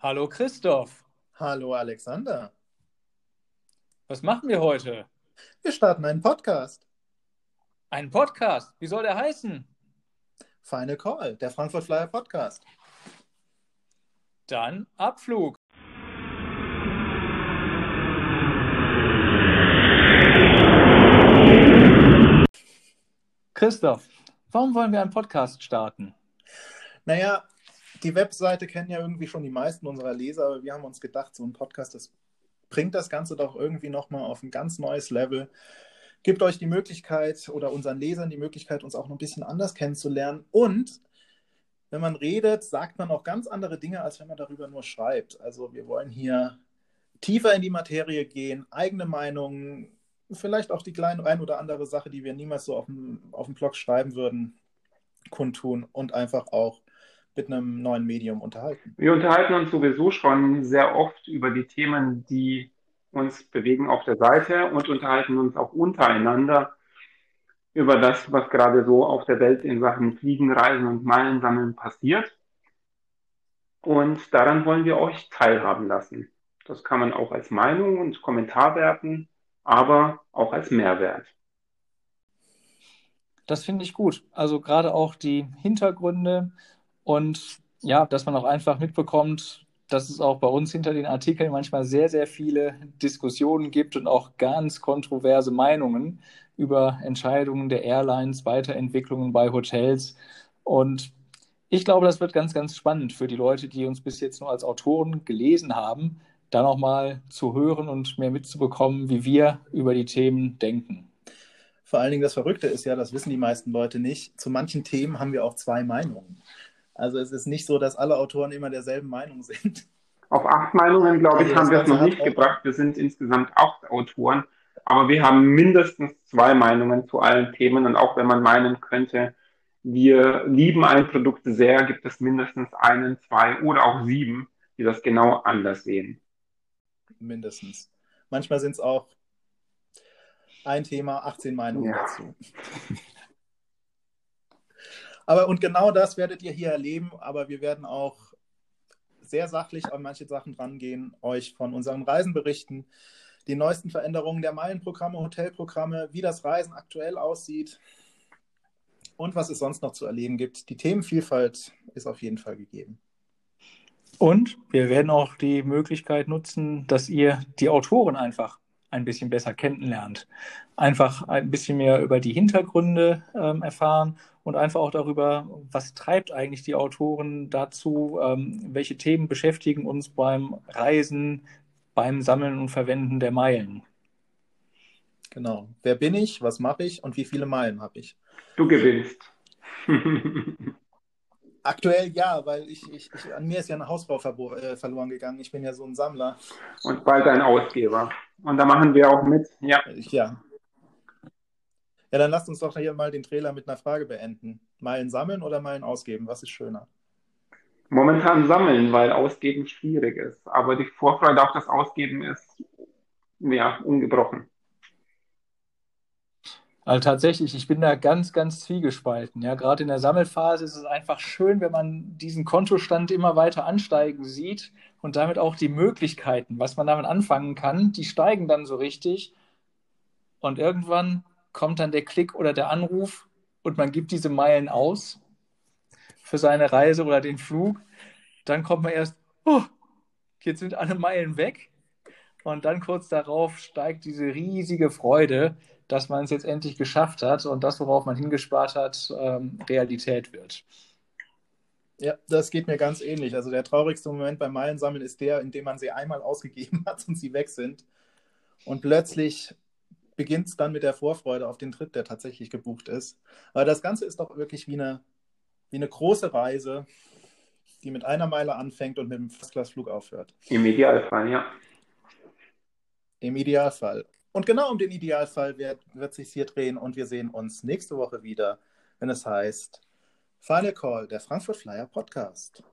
Hallo Christoph. Hallo Alexander. Was machen wir heute? Wir starten einen Podcast. Einen Podcast? Wie soll der heißen? Final Call, der Frankfurt Flyer Podcast. Dann Abflug. Christoph, warum wollen wir einen Podcast starten? Naja, die Webseite kennen ja irgendwie schon die meisten unserer Leser, aber wir haben uns gedacht, so ein Podcast, das bringt das Ganze doch irgendwie nochmal auf ein ganz neues Level. Gibt euch die Möglichkeit oder unseren Lesern die Möglichkeit, uns auch noch ein bisschen anders kennenzulernen. Und wenn man redet, sagt man auch ganz andere Dinge, als wenn man darüber nur schreibt. Also wir wollen hier tiefer in die Materie gehen, eigene Meinungen, vielleicht auch die kleine ein oder andere Sache, die wir niemals so auf dem, auf dem Blog schreiben würden, kundtun und einfach auch mit einem neuen Medium unterhalten? Wir unterhalten uns sowieso schon sehr oft über die Themen, die uns bewegen auf der Seite und unterhalten uns auch untereinander über das, was gerade so auf der Welt in Sachen Fliegen, Reisen und Meilen sammeln passiert. Und daran wollen wir euch teilhaben lassen. Das kann man auch als Meinung und Kommentar werten, aber auch als Mehrwert. Das finde ich gut. Also gerade auch die Hintergründe, und ja, dass man auch einfach mitbekommt, dass es auch bei uns hinter den Artikeln manchmal sehr, sehr viele Diskussionen gibt und auch ganz kontroverse Meinungen über Entscheidungen der Airlines, Weiterentwicklungen bei Hotels. Und ich glaube, das wird ganz, ganz spannend für die Leute, die uns bis jetzt nur als Autoren gelesen haben, da nochmal zu hören und mehr mitzubekommen, wie wir über die Themen denken. Vor allen Dingen das Verrückte ist ja, das wissen die meisten Leute nicht, zu manchen Themen haben wir auch zwei Meinungen. Also es ist nicht so, dass alle Autoren immer derselben Meinung sind. Auf acht Meinungen, glaube ich, also haben wir es noch nicht gebracht. Wir sind insgesamt acht Autoren, aber wir haben mindestens zwei Meinungen zu allen Themen. Und auch wenn man meinen könnte, wir lieben ein Produkt sehr, gibt es mindestens einen, zwei oder auch sieben, die das genau anders sehen. Mindestens. Manchmal sind es auch ein Thema, 18 Meinungen ja. dazu. Aber und genau das werdet ihr hier erleben, aber wir werden auch sehr sachlich an manche Sachen rangehen, euch von unseren Reisen berichten, die neuesten Veränderungen der Meilenprogramme, Hotelprogramme, wie das Reisen aktuell aussieht und was es sonst noch zu erleben gibt. Die Themenvielfalt ist auf jeden Fall gegeben. Und wir werden auch die Möglichkeit nutzen, dass ihr die Autoren einfach ein bisschen besser kennenlernt. Einfach ein bisschen mehr über die Hintergründe ähm, erfahren und einfach auch darüber, was treibt eigentlich die Autoren dazu, ähm, welche Themen beschäftigen uns beim Reisen, beim Sammeln und Verwenden der Meilen. Genau. Wer bin ich, was mache ich und wie viele Meilen habe ich? Du gewinnst. Aktuell ja, weil ich, ich, ich, an mir ist ja eine Hausfrau äh, verloren gegangen. Ich bin ja so ein Sammler. Und bald ein Ausgeber. Und da machen wir auch mit. Ja. Ja. Ja, dann lasst uns doch hier mal den Trailer mit einer Frage beenden. Meilen sammeln oder Meilen ausgeben? Was ist schöner? Momentan sammeln, weil ausgeben schwierig ist. Aber die Vorfreude auf das Ausgeben ist ja ungebrochen. Also tatsächlich, ich bin da ganz, ganz zwiegespalten. Ja, gerade in der Sammelphase ist es einfach schön, wenn man diesen Kontostand immer weiter ansteigen sieht und damit auch die Möglichkeiten, was man damit anfangen kann, die steigen dann so richtig. Und irgendwann kommt dann der Klick oder der Anruf und man gibt diese Meilen aus für seine Reise oder den Flug. Dann kommt man erst, oh, jetzt sind alle Meilen weg. Und dann kurz darauf steigt diese riesige Freude, dass man es jetzt endlich geschafft hat und das, worauf man hingespart hat, ähm, Realität wird. Ja, das geht mir ganz ähnlich. Also der traurigste Moment beim Meilensammeln ist der, in dem man sie einmal ausgegeben hat und sie weg sind. Und plötzlich beginnt es dann mit der Vorfreude auf den Trip, der tatsächlich gebucht ist. Aber das Ganze ist doch wirklich wie eine, wie eine große Reise, die mit einer Meile anfängt und mit einem First-Class-Flug aufhört. Im Idealfall, ja. Im Idealfall. Und genau um den Idealfall wird, wird sich hier drehen und wir sehen uns nächste Woche wieder, wenn es heißt Final Call, der Frankfurt Flyer Podcast.